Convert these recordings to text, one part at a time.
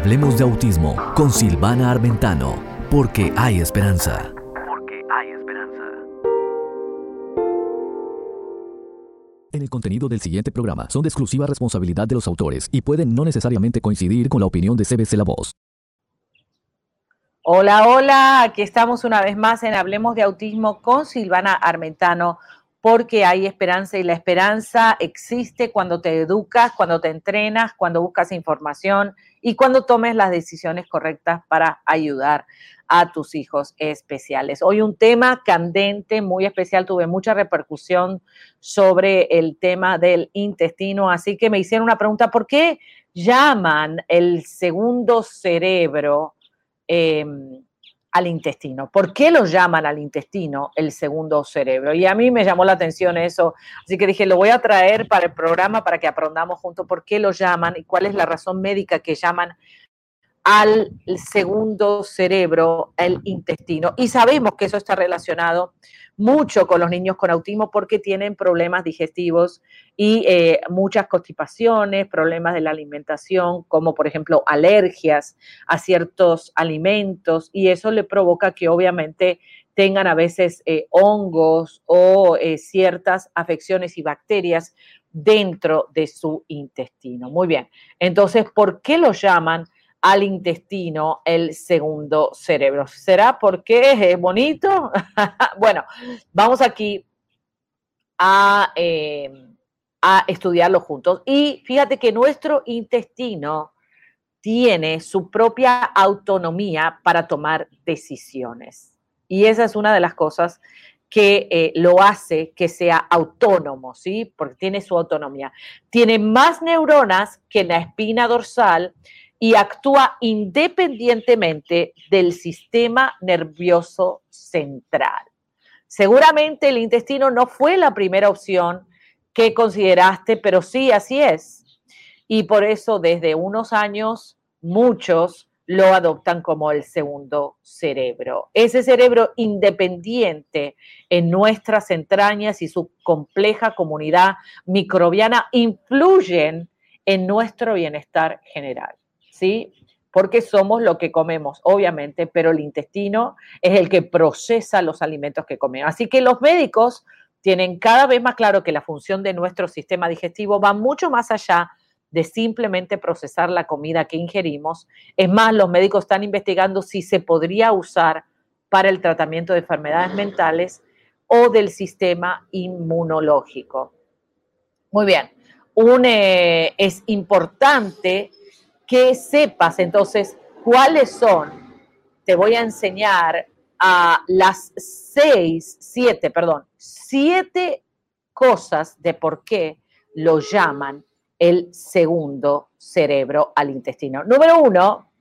Hablemos de autismo con Silvana Armentano, porque hay esperanza. Porque hay esperanza. En el contenido del siguiente programa son de exclusiva responsabilidad de los autores y pueden no necesariamente coincidir con la opinión de CBC La Voz. Hola, hola, aquí estamos una vez más en Hablemos de Autismo con Silvana Armentano, porque hay esperanza y la esperanza existe cuando te educas, cuando te entrenas, cuando buscas información y cuando tomes las decisiones correctas para ayudar a tus hijos especiales. Hoy un tema candente, muy especial, tuve mucha repercusión sobre el tema del intestino, así que me hicieron una pregunta, ¿por qué llaman el segundo cerebro? Em, al intestino. ¿Por qué lo llaman al intestino el segundo cerebro? Y a mí me llamó la atención eso, así que dije, lo voy a traer para el programa para que aprendamos juntos por qué lo llaman y cuál es la razón médica que llaman al segundo cerebro, el intestino. Y sabemos que eso está relacionado mucho con los niños con autismo porque tienen problemas digestivos y eh, muchas constipaciones, problemas de la alimentación, como por ejemplo alergias a ciertos alimentos y eso le provoca que obviamente tengan a veces eh, hongos o eh, ciertas afecciones y bacterias dentro de su intestino. Muy bien, entonces, ¿por qué lo llaman? Al intestino el segundo cerebro. ¿Será porque es bonito? bueno, vamos aquí a, a estudiarlo juntos. Y fíjate que nuestro intestino tiene su propia autonomía para tomar decisiones. Y esa es una de las cosas que eh, lo hace que sea autónomo, ¿sí? Porque tiene su autonomía. Tiene más neuronas que en la espina dorsal y actúa independientemente del sistema nervioso central. Seguramente el intestino no fue la primera opción que consideraste, pero sí, así es. Y por eso desde unos años muchos lo adoptan como el segundo cerebro. Ese cerebro independiente en nuestras entrañas y su compleja comunidad microbiana influyen en nuestro bienestar general. ¿Sí? Porque somos lo que comemos, obviamente, pero el intestino es el que procesa los alimentos que comemos. Así que los médicos tienen cada vez más claro que la función de nuestro sistema digestivo va mucho más allá de simplemente procesar la comida que ingerimos. Es más, los médicos están investigando si se podría usar para el tratamiento de enfermedades mentales o del sistema inmunológico. Muy bien, eh, es importante que sepas entonces cuáles son, te voy a enseñar a las seis, siete, perdón, siete cosas de por qué lo llaman el segundo cerebro al intestino. Número uno,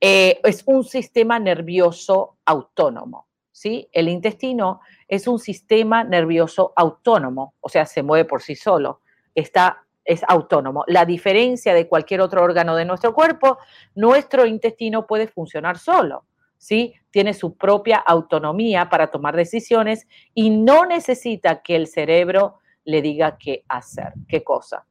eh, es un sistema nervioso autónomo. ¿sí? El intestino es un sistema nervioso autónomo, o sea, se mueve por sí solo, está es autónomo. La diferencia de cualquier otro órgano de nuestro cuerpo, nuestro intestino puede funcionar solo, ¿sí? Tiene su propia autonomía para tomar decisiones y no necesita que el cerebro le diga qué hacer, qué cosa.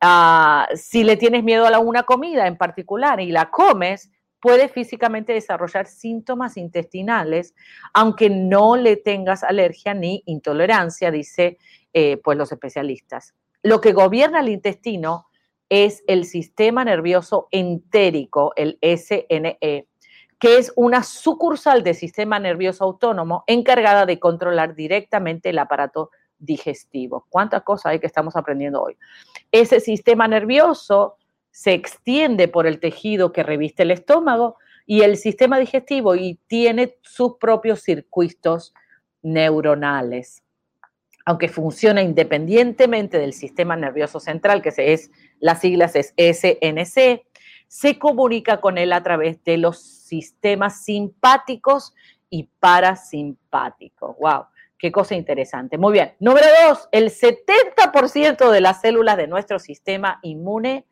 Ah, si le tienes miedo a una comida en particular y la comes, puede físicamente desarrollar síntomas intestinales, aunque no le tengas alergia ni intolerancia, dice eh, pues los especialistas. Lo que gobierna el intestino es el sistema nervioso entérico, el SNE, que es una sucursal del sistema nervioso autónomo encargada de controlar directamente el aparato digestivo. ¿Cuántas cosas hay que estamos aprendiendo hoy? Ese sistema nervioso se extiende por el tejido que reviste el estómago y el sistema digestivo y tiene sus propios circuitos neuronales aunque funciona independientemente del sistema nervioso central, que es, las siglas es SNC, se comunica con él a través de los sistemas simpáticos y parasimpáticos. ¡Wow! Qué cosa interesante. Muy bien. Número dos, el 70% de las células de nuestro sistema inmune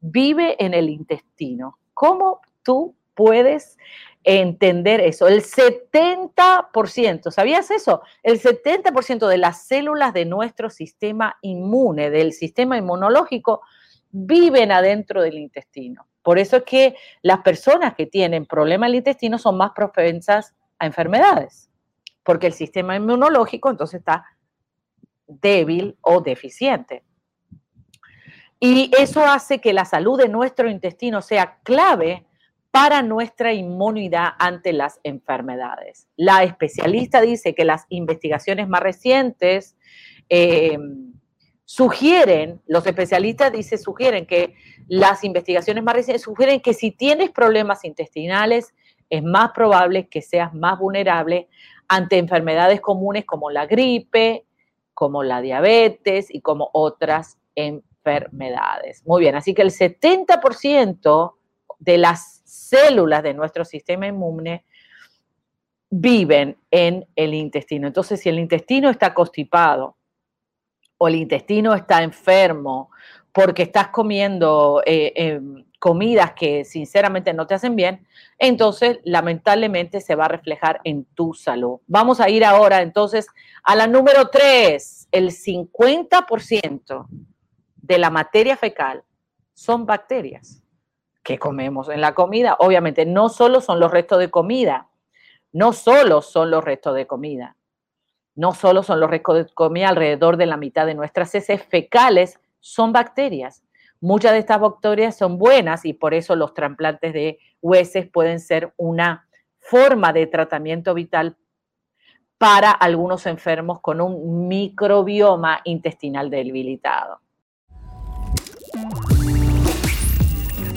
vive en el intestino. ¿Cómo tú puedes entender eso. El 70%, ¿sabías eso? El 70% de las células de nuestro sistema inmune, del sistema inmunológico, viven adentro del intestino. Por eso es que las personas que tienen problemas del intestino son más propensas a enfermedades, porque el sistema inmunológico entonces está débil o deficiente. Y eso hace que la salud de nuestro intestino sea clave para nuestra inmunidad ante las enfermedades. La especialista dice que las investigaciones más recientes eh, sugieren, los especialistas dicen, sugieren que las investigaciones más recientes sugieren que si tienes problemas intestinales, es más probable que seas más vulnerable ante enfermedades comunes como la gripe, como la diabetes y como otras enfermedades. Muy bien, así que el 70% de las células de nuestro sistema inmune viven en el intestino. Entonces, si el intestino está constipado o el intestino está enfermo porque estás comiendo eh, em, comidas que sinceramente no te hacen bien, entonces lamentablemente se va a reflejar en tu salud. Vamos a ir ahora entonces a la número 3. El 50% de la materia fecal son bacterias que comemos en la comida. Obviamente, no solo son los restos de comida, no solo son los restos de comida, no solo son los restos de comida, alrededor de la mitad de nuestras heces fecales son bacterias. Muchas de estas bacterias son buenas y por eso los trasplantes de huesos pueden ser una forma de tratamiento vital para algunos enfermos con un microbioma intestinal debilitado.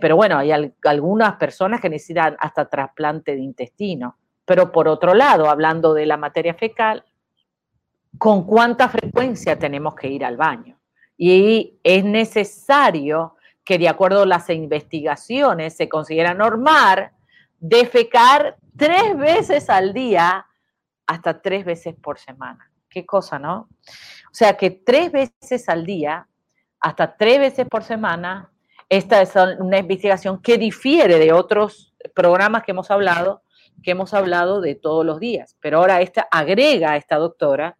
Pero bueno, hay algunas personas que necesitan hasta trasplante de intestino. Pero por otro lado, hablando de la materia fecal, ¿con cuánta frecuencia tenemos que ir al baño? Y es necesario que de acuerdo a las investigaciones se considera normal defecar tres veces al día hasta tres veces por semana. Qué cosa, ¿no? O sea que tres veces al día, hasta tres veces por semana, esta es una investigación que difiere de otros programas que hemos hablado, que hemos hablado de todos los días. Pero ahora esta agrega a esta doctora,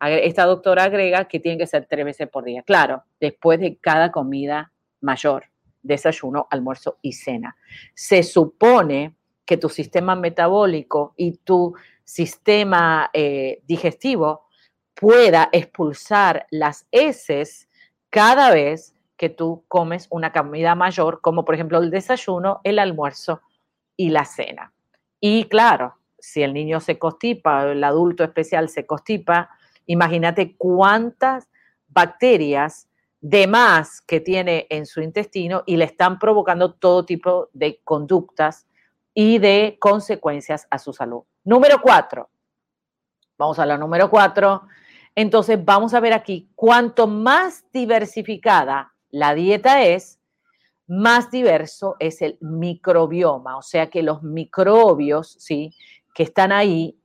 esta doctora agrega que tiene que ser tres veces por día. Claro, después de cada comida mayor, desayuno, almuerzo y cena. Se supone que tu sistema metabólico y tu sistema eh, digestivo pueda expulsar las heces cada vez que tú comes una comida mayor, como por ejemplo el desayuno, el almuerzo y la cena. Y claro, si el niño se constipa, el adulto especial se constipa, imagínate cuántas bacterias de más que tiene en su intestino y le están provocando todo tipo de conductas y de consecuencias a su salud. Número cuatro. Vamos a la número cuatro. Entonces vamos a ver aquí, cuanto más diversificada la dieta es, más diverso es el microbioma, o sea que los microbios, ¿sí? Que están ahí,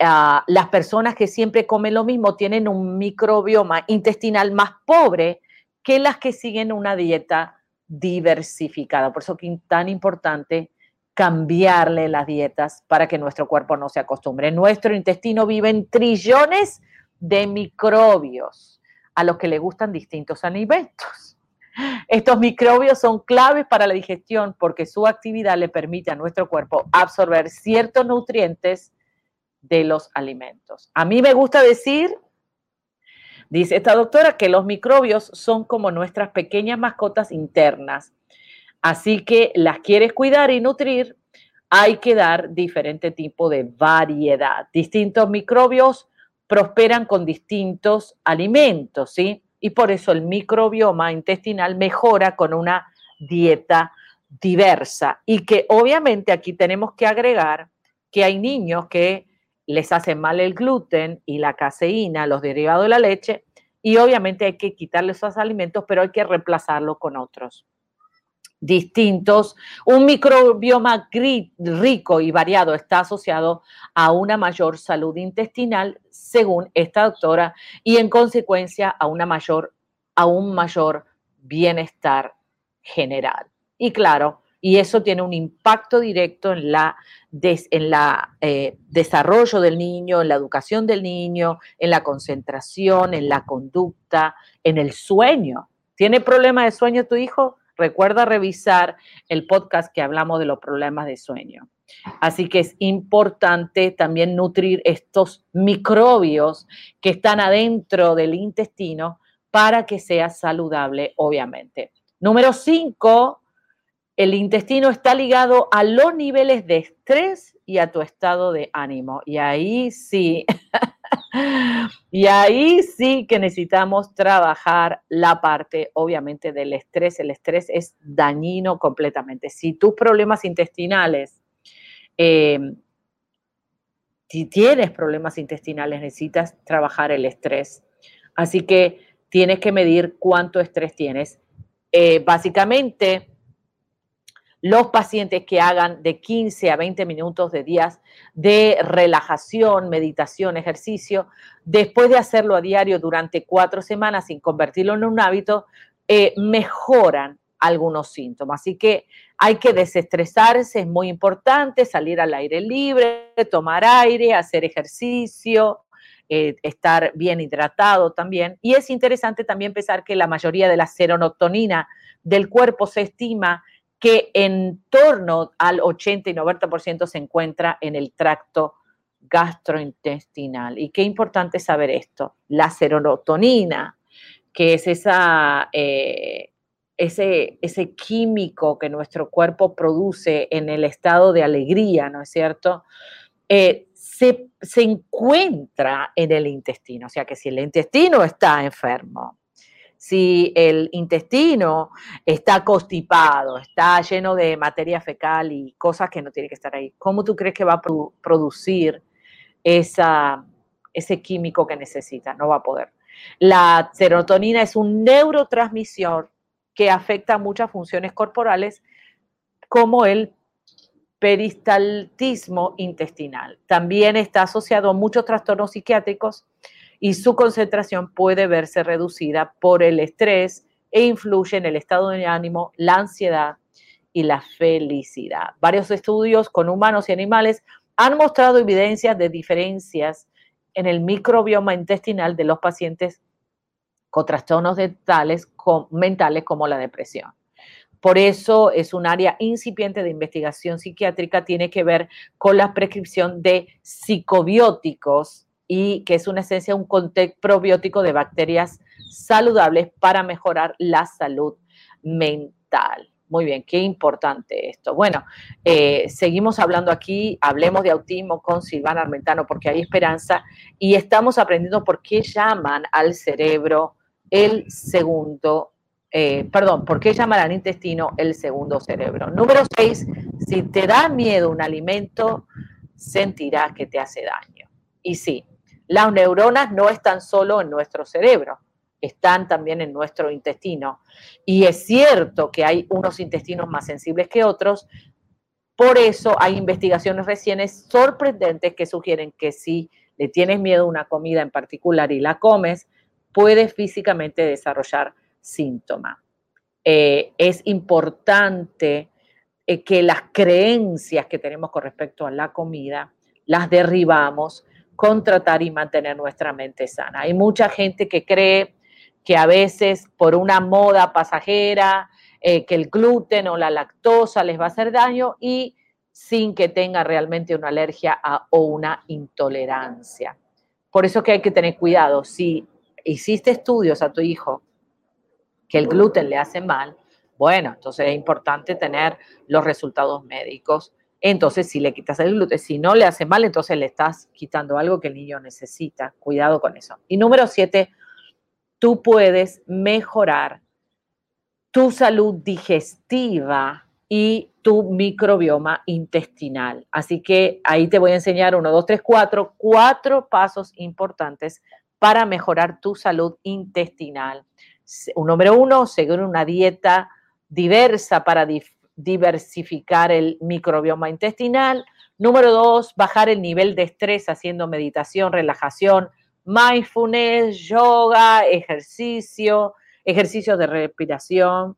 ah, las personas que siempre comen lo mismo tienen un microbioma intestinal más pobre que las que siguen una dieta diversificada. Por eso es tan importante cambiarle las dietas para que nuestro cuerpo no se acostumbre. nuestro intestino viven trillones de microbios a los que le gustan distintos alimentos. Estos microbios son claves para la digestión porque su actividad le permite a nuestro cuerpo absorber ciertos nutrientes de los alimentos. A mí me gusta decir, dice esta doctora, que los microbios son como nuestras pequeñas mascotas internas. Así que las quieres cuidar y nutrir, hay que dar diferente tipo de variedad. Distintos microbios prosperan con distintos alimentos, ¿sí? Y por eso el microbioma intestinal mejora con una dieta diversa. Y que obviamente aquí tenemos que agregar que hay niños que les hace mal el gluten y la caseína, los derivados de la leche, y obviamente hay que quitarle esos alimentos, pero hay que reemplazarlo con otros. Distintos. Un microbioma rico y variado está asociado a una mayor salud intestinal, según esta doctora, y en consecuencia a una mayor, a un mayor bienestar general. Y claro, y eso tiene un impacto directo en la, en la eh, desarrollo del niño, en la educación del niño, en la concentración, en la conducta, en el sueño. ¿Tiene problema de sueño tu hijo? Recuerda revisar el podcast que hablamos de los problemas de sueño. Así que es importante también nutrir estos microbios que están adentro del intestino para que sea saludable, obviamente. Número cinco, el intestino está ligado a los niveles de estrés y a tu estado de ánimo. Y ahí sí, y ahí sí que necesitamos trabajar la parte, obviamente, del estrés. El estrés es dañino completamente. Si tus problemas intestinales, em, si tienes problemas intestinales, necesitas trabajar el estrés. Así que tienes que medir cuánto estrés tienes. Eh, básicamente, los pacientes que hagan de 15 a 20 minutos de días de relajación, meditación, ejercicio, después de hacerlo a diario durante cuatro semanas sin convertirlo en un hábito, eh, mejoran algunos síntomas. Así que hay que desestresarse, es muy importante, salir al aire libre, tomar aire, hacer ejercicio, eh, estar bien hidratado también. Y es interesante también pensar que la mayoría de la serotonina del cuerpo se estima que en torno al 80 y 90% se encuentra en el tracto gastrointestinal. Y qué importante saber esto. La serotonina, que es esa, eh, ese, ese químico que nuestro cuerpo produce en el estado de alegría, ¿no es cierto? Eh, se, se encuentra en el intestino. O sea que si el intestino está enfermo, si el intestino está constipado, está lleno de materia fecal y cosas que no tiene que estar ahí, ¿cómo tú crees que va a producir ese químico que necesita? No va a poder. La serotonina es un neurotransmisor que afecta muchas funciones corporales como el peristaltismo intestinal. También está asociado a muchos trastornos psiquiátricos y su concentración puede verse reducida por el estrés e influye en el estado de ánimo, la ansiedad y la felicidad. Varios estudios con humanos y animales han mostrado evidencias de diferencias en el microbioma intestinal de los pacientes con trastornos mentales como la depresión. Por eso es un área incipiente de investigación psiquiátrica, tiene que ver con la prescripción de psicobióticos y que es una esencia, un contexto probiótico de bacterias saludables para mejorar la salud mental. Muy bien, qué importante esto. Bueno, eh, seguimos hablando aquí, hablemos de autismo con Silvana Armentano porque hay esperanza y estamos aprendiendo por qué llaman al cerebro el segundo, eh, perdón, por qué llaman al intestino el segundo cerebro. Número seis, si te da miedo un alimento, sentirás que te hace daño. Y sí, las neuronas no están solo en nuestro cerebro, están también en nuestro intestino. Y es cierto que hay unos intestinos más sensibles que otros, por eso hay investigaciones recientes sorprendentes que sugieren que si le tienes miedo a una comida en particular y la comes, puedes físicamente desarrollar síntomas. Eh, es importante eh, que las creencias que tenemos con respecto a la comida las derribamos contratar y mantener nuestra mente sana. Hay mucha gente que cree que a veces por una moda pasajera, eh, que el gluten o la lactosa les va a hacer daño y sin que tenga realmente una alergia o una intolerancia. Por eso que hay que tener cuidado. Si hiciste estudios a tu hijo que el gluten le hace mal, bueno, entonces es importante tener los resultados médicos entonces si le quitas el gluten. Si no le hace mal, entonces le estás quitando algo que el niño necesita. Cuidado con eso. Y número siete, tú puedes mejorar tu salud digestiva y tu microbioma intestinal. Así que ahí te voy a enseñar uno, dos, tres, cuatro, cuatro pasos importantes para mejorar tu salud intestinal. Número uno, seguir una dieta diversa para diversificar el microbioma intestinal. Número dos, bajar el nivel de estrés haciendo meditación, relajación, mindfulness, yoga, ejercicio, ejercicio de respiración.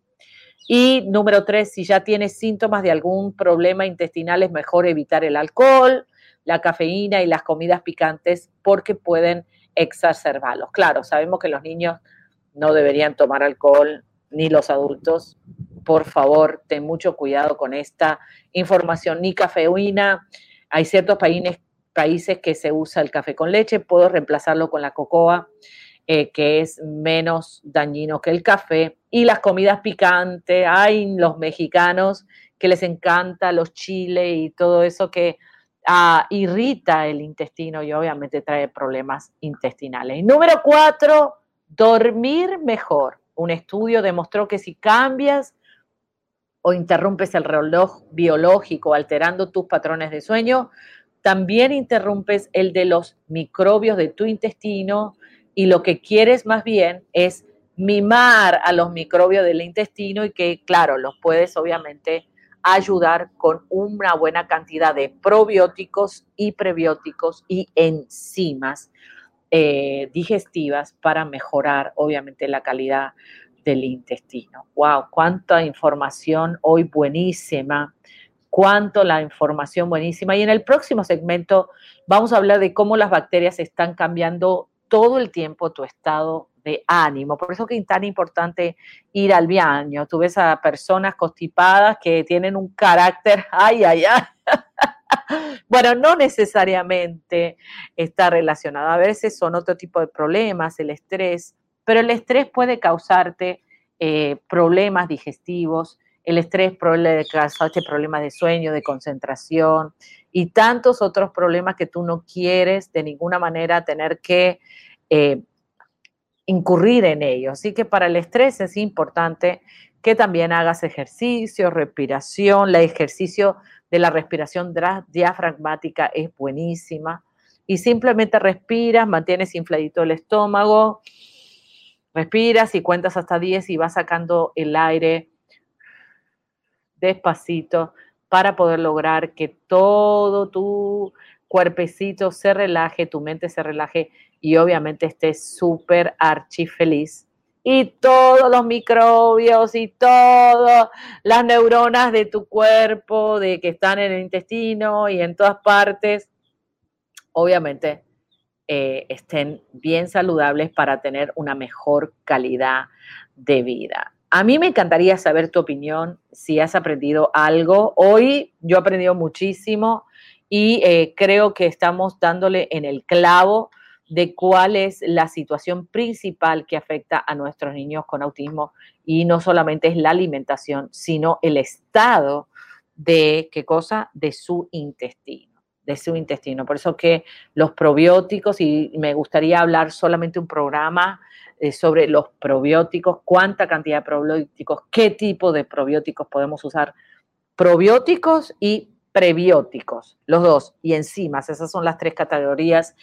Y número tres, si ya tienes síntomas de algún problema intestinal, es mejor evitar el alcohol, la cafeína y las comidas picantes porque pueden exacerbarlos. Claro, sabemos que los niños no deberían tomar alcohol, ni los adultos. Por favor, ten mucho cuidado con esta información, ni cafeína. Hay ciertos países, países que se usa el café con leche, puedo reemplazarlo con la cocoa, eh, que es menos dañino que el café. Y las comidas picantes, hay los mexicanos que les encanta los chiles y todo eso que ah, irrita el intestino y obviamente trae problemas intestinales. número cuatro, dormir mejor. Un estudio demostró que si cambias o interrumpes el reloj biológico alterando tus patrones de sueño, también interrumpes el de los microbios de tu intestino y lo que quieres más bien es mimar a los microbios del intestino y que, claro, los puedes obviamente ayudar con una buena cantidad de probióticos y prebióticos y enzimas eh, digestivas para mejorar, obviamente, la calidad del intestino. ¡Wow! Cuánta información hoy buenísima. Cuánto la información buenísima. Y en el próximo segmento vamos a hablar de cómo las bacterias están cambiando todo el tiempo tu estado de ánimo. Por eso que es tan importante ir al baño. Tú ves a personas constipadas que tienen un carácter, ay, ay, ay. bueno, no necesariamente está relacionado. A veces son otro tipo de problemas, el estrés, pero el estrés puede causarte eh, problemas digestivos, el estrés puede causarte problemas de sueño, de concentración y tantos otros problemas que tú no quieres de ninguna manera tener que eh, incurrir en ellos. Así que para el estrés es importante que también hagas ejercicio, respiración, el ejercicio de la respiración diafragmática es buenísima. Y simplemente respiras, mantienes infladito el estómago, respiras y cuentas hasta 10 y vas sacando el aire despacito para poder lograr que todo tu cuerpecito se relaje, tu mente se relaje y obviamente estés súper archi feliz. Y todos los microbios y todas las neuronas de tu cuerpo, de que están en el intestino y en todas partes, obviamente eh, estén bien saludables para tener una mejor calidad de vida. A mí me encantaría saber tu opinión, si has aprendido algo. Hoy yo he aprendido muchísimo y eh, creo que estamos dándole en el clavo de cuál es la situación principal que afecta a nuestros niños con autismo y no solamente es la alimentación, sino el estado de qué cosa de su intestino, de su intestino. Por eso que los probióticos y me gustaría hablar solamente un programa eh, sobre los probióticos, cuánta cantidad de probióticos, qué tipo de probióticos podemos usar, probióticos y prebióticos, los dos, y enzimas, esas son las tres categorías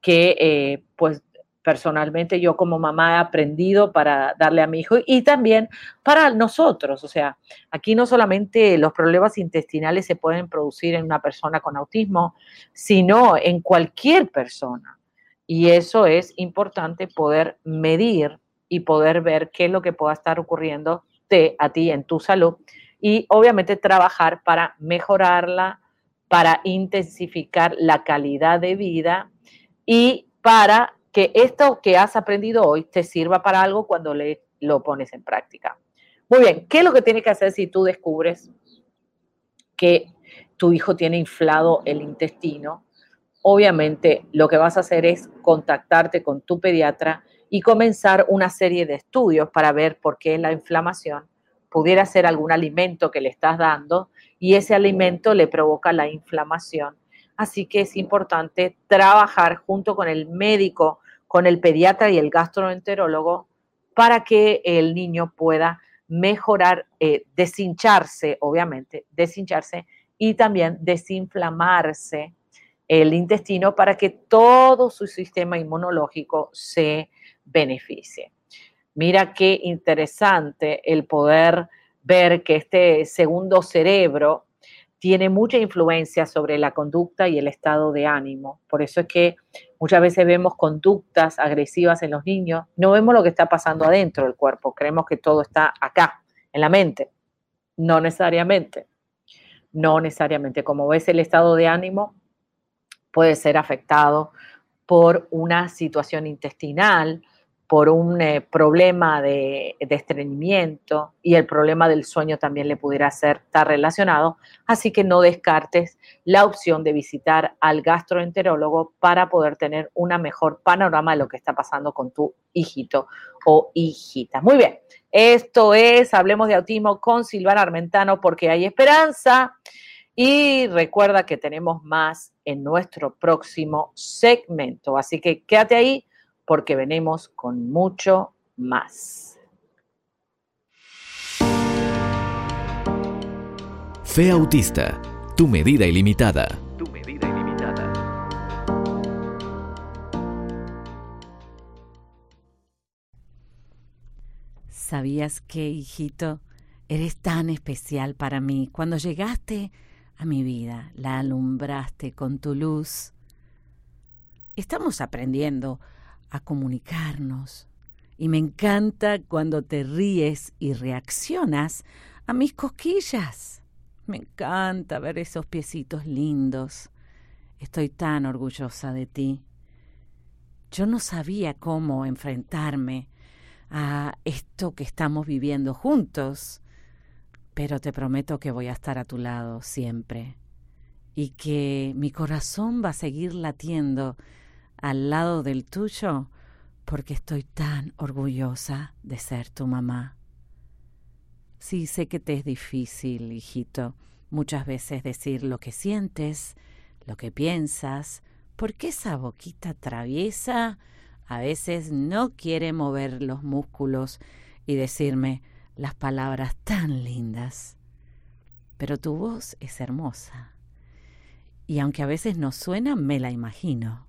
que eh, pues personalmente yo como mamá he aprendido para darle a mi hijo y también para nosotros. O sea, aquí no solamente los problemas intestinales se pueden producir en una persona con autismo, sino en cualquier persona. Y eso es importante poder medir y poder ver qué es lo que pueda estar ocurriendo a ti en tu salud y obviamente trabajar para mejorarla, para intensificar la calidad de vida y para que esto que has aprendido hoy te sirva para algo cuando le, lo pones en práctica. Muy bien, ¿qué es lo que tienes que hacer si tú descubres que tu hijo tiene inflado el intestino? Obviamente lo que vas a hacer es contactarte con tu pediatra y comenzar una serie de estudios para ver por qué la inflamación pudiera ser algún alimento que le estás dando y ese alimento le provoca la inflamación Así que es importante trabajar junto con el médico, con el pediatra y el gastroenterólogo para que el niño pueda mejorar, eh, deshincharse, obviamente, deshincharse y también desinflamarse el intestino para que todo su sistema inmunológico se beneficie. Mira qué interesante el poder ver que este segundo cerebro tiene mucha influencia sobre la conducta y el estado de ánimo. Por eso es que muchas veces vemos conductas agresivas en los niños, no vemos lo que está pasando adentro del cuerpo, creemos que todo está acá, en la mente. No necesariamente. No necesariamente. Como ves, el estado de ánimo puede ser afectado por una situación intestinal, por un eh, problema de, estreñimiento y el problema del sueño también le pudiera ser estar relacionado. Así que no descartes la opción de visitar al gastroenterólogo para poder tener una mejor panorama de lo que está pasando con tu hijito o hijita. Muy bien, esto es Hablemos de Autismo con Silvana Armentano porque hay esperanza. Y recuerda que tenemos más en nuestro próximo segmento. Así que quédate ahí porque venimos con mucho más. Fe Autista, tu medida ilimitada. Tu medida ilimitada. ¿Sabías que, hijito, eres tan especial para mí? Cuando llegaste a mi vida, la alumbraste con tu luz. Estamos aprendiendo a comunicarnos y me encanta cuando te ríes y reaccionas a mis cosquillas. Me encanta ver esos piecitos lindos. Estoy tan orgullosa de ti. Yo no sabía cómo enfrentarme a esto que estamos viviendo juntos pero te prometo que voy a estar a tu lado siempre y que mi corazón va a seguir latiendo al lado del tuyo porque estoy tan orgullosa de ser tu mamá. Sí, sé que te es difícil, hijito, muchas veces decir lo que sientes, lo que piensas, porque esa boquita traviesa a veces no quiere mover los músculos y decirme, las palabras tan lindas, pero tu voz es hermosa. Y aunque a veces no suena, me la imagino.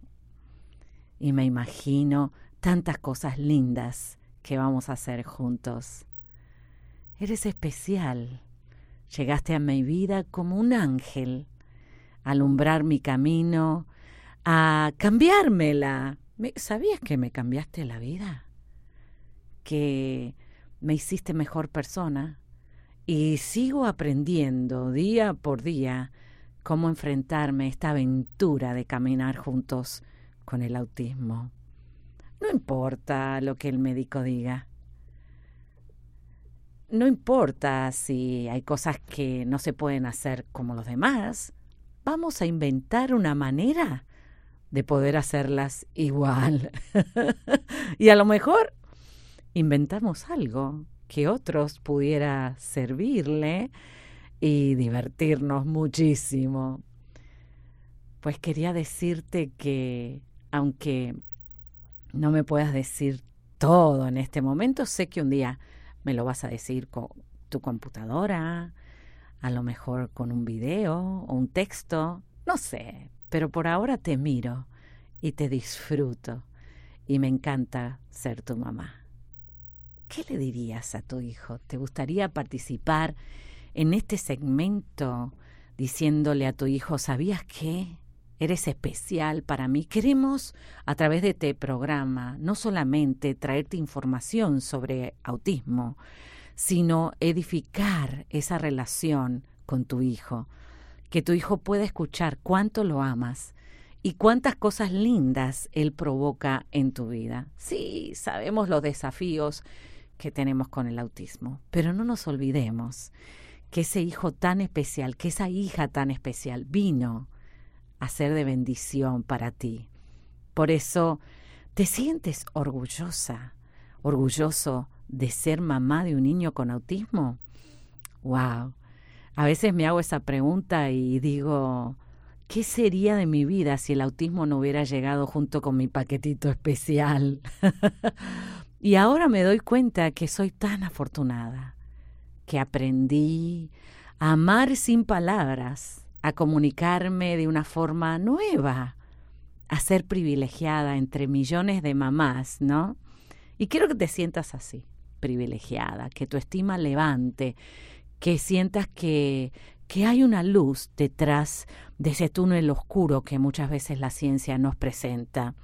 Y me imagino tantas cosas lindas que vamos a hacer juntos. Eres especial. Llegaste a mi vida como un ángel, a alumbrar mi camino, a cambiármela. ¿Sabías que me cambiaste la vida? Que me hiciste mejor persona y sigo aprendiendo día por día cómo enfrentarme a esta aventura de caminar juntos con el autismo. No importa lo que el médico diga. No importa si hay cosas que no se pueden hacer como los demás. Vamos a inventar una manera de poder hacerlas igual. y a lo mejor inventamos algo que otros pudiera servirle y divertirnos muchísimo. Pues quería decirte que, aunque no me puedas decir todo en este momento, sé que un día me lo vas a decir con tu computadora, a lo mejor con un video o un texto, no sé, pero por ahora te miro y te disfruto y me encanta ser tu mamá. ¿qué le dirías a tu hijo? ¿Te gustaría participar en este segmento diciéndole a tu hijo, ¿sabías que eres especial para mí? Queremos a través de este programa no solamente traerte información sobre autismo, sino edificar esa relación con tu hijo, que tu hijo pueda escuchar cuánto lo amas y cuántas cosas lindas él provoca en tu vida. Sí, sabemos los desafíos que tenemos con el autismo. Pero no nos olvidemos que ese hijo tan especial, que esa hija tan especial vino a ser de bendición para ti. Por eso, ¿te sientes orgullosa, orgulloso de ser mamá de un niño con autismo? ¡Wow! A veces me hago esa pregunta y digo, ¿qué sería de mi vida si el autismo no hubiera llegado junto con mi paquetito especial? Y ahora me doy cuenta que soy tan afortunada, que aprendí a amar sin palabras, a comunicarme de una forma nueva, a ser privilegiada entre millones de mamás, ¿no? Y quiero que te sientas así, privilegiada, que tu estima levante, que sientas que, que hay una luz detrás de ese túnel oscuro que muchas veces la ciencia nos presenta.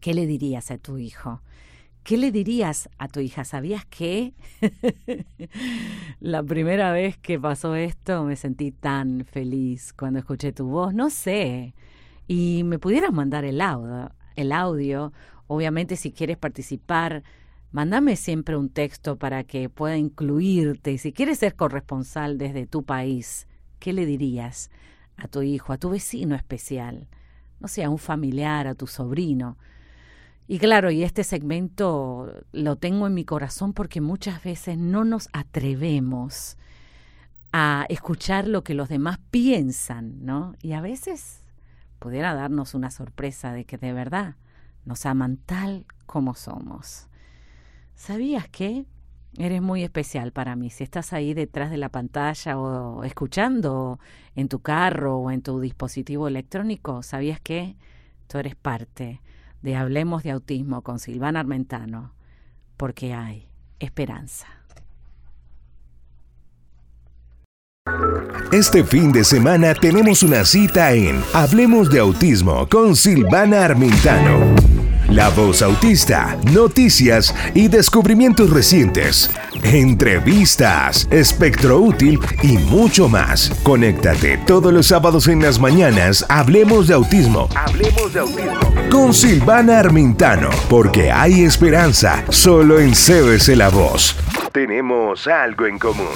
¿Qué le dirías a tu hijo? ¿Qué le dirías a tu hija? ¿Sabías que la primera vez que pasó esto me sentí tan feliz cuando escuché tu voz? No sé. Y me pudieras mandar el audio, el audio. Obviamente si quieres participar, mándame siempre un texto para que pueda incluirte. Si quieres ser corresponsal desde tu país, ¿qué le dirías a tu hijo, a tu vecino especial? No sé, a un familiar, a tu sobrino. Y claro, y este segmento lo tengo en mi corazón porque muchas veces no nos atrevemos a escuchar lo que los demás piensan, ¿no? Y a veces pudiera darnos una sorpresa de que de verdad nos aman tal como somos. ¿Sabías que eres muy especial para mí? Si estás ahí detrás de la pantalla o escuchando en tu carro o en tu dispositivo electrónico, ¿sabías que tú eres parte? De Hablemos de Autismo con Silvana Armentano, porque hay esperanza. Este fin de semana tenemos una cita en Hablemos de Autismo con Silvana Armentano. La voz autista, noticias y descubrimientos recientes, entrevistas, espectro útil y mucho más. Conéctate todos los sábados en las mañanas. Hablemos de autismo. Hablemos de autismo. Con Silvana Armintano, porque hay esperanza solo en CBC La Voz. Tenemos algo en común.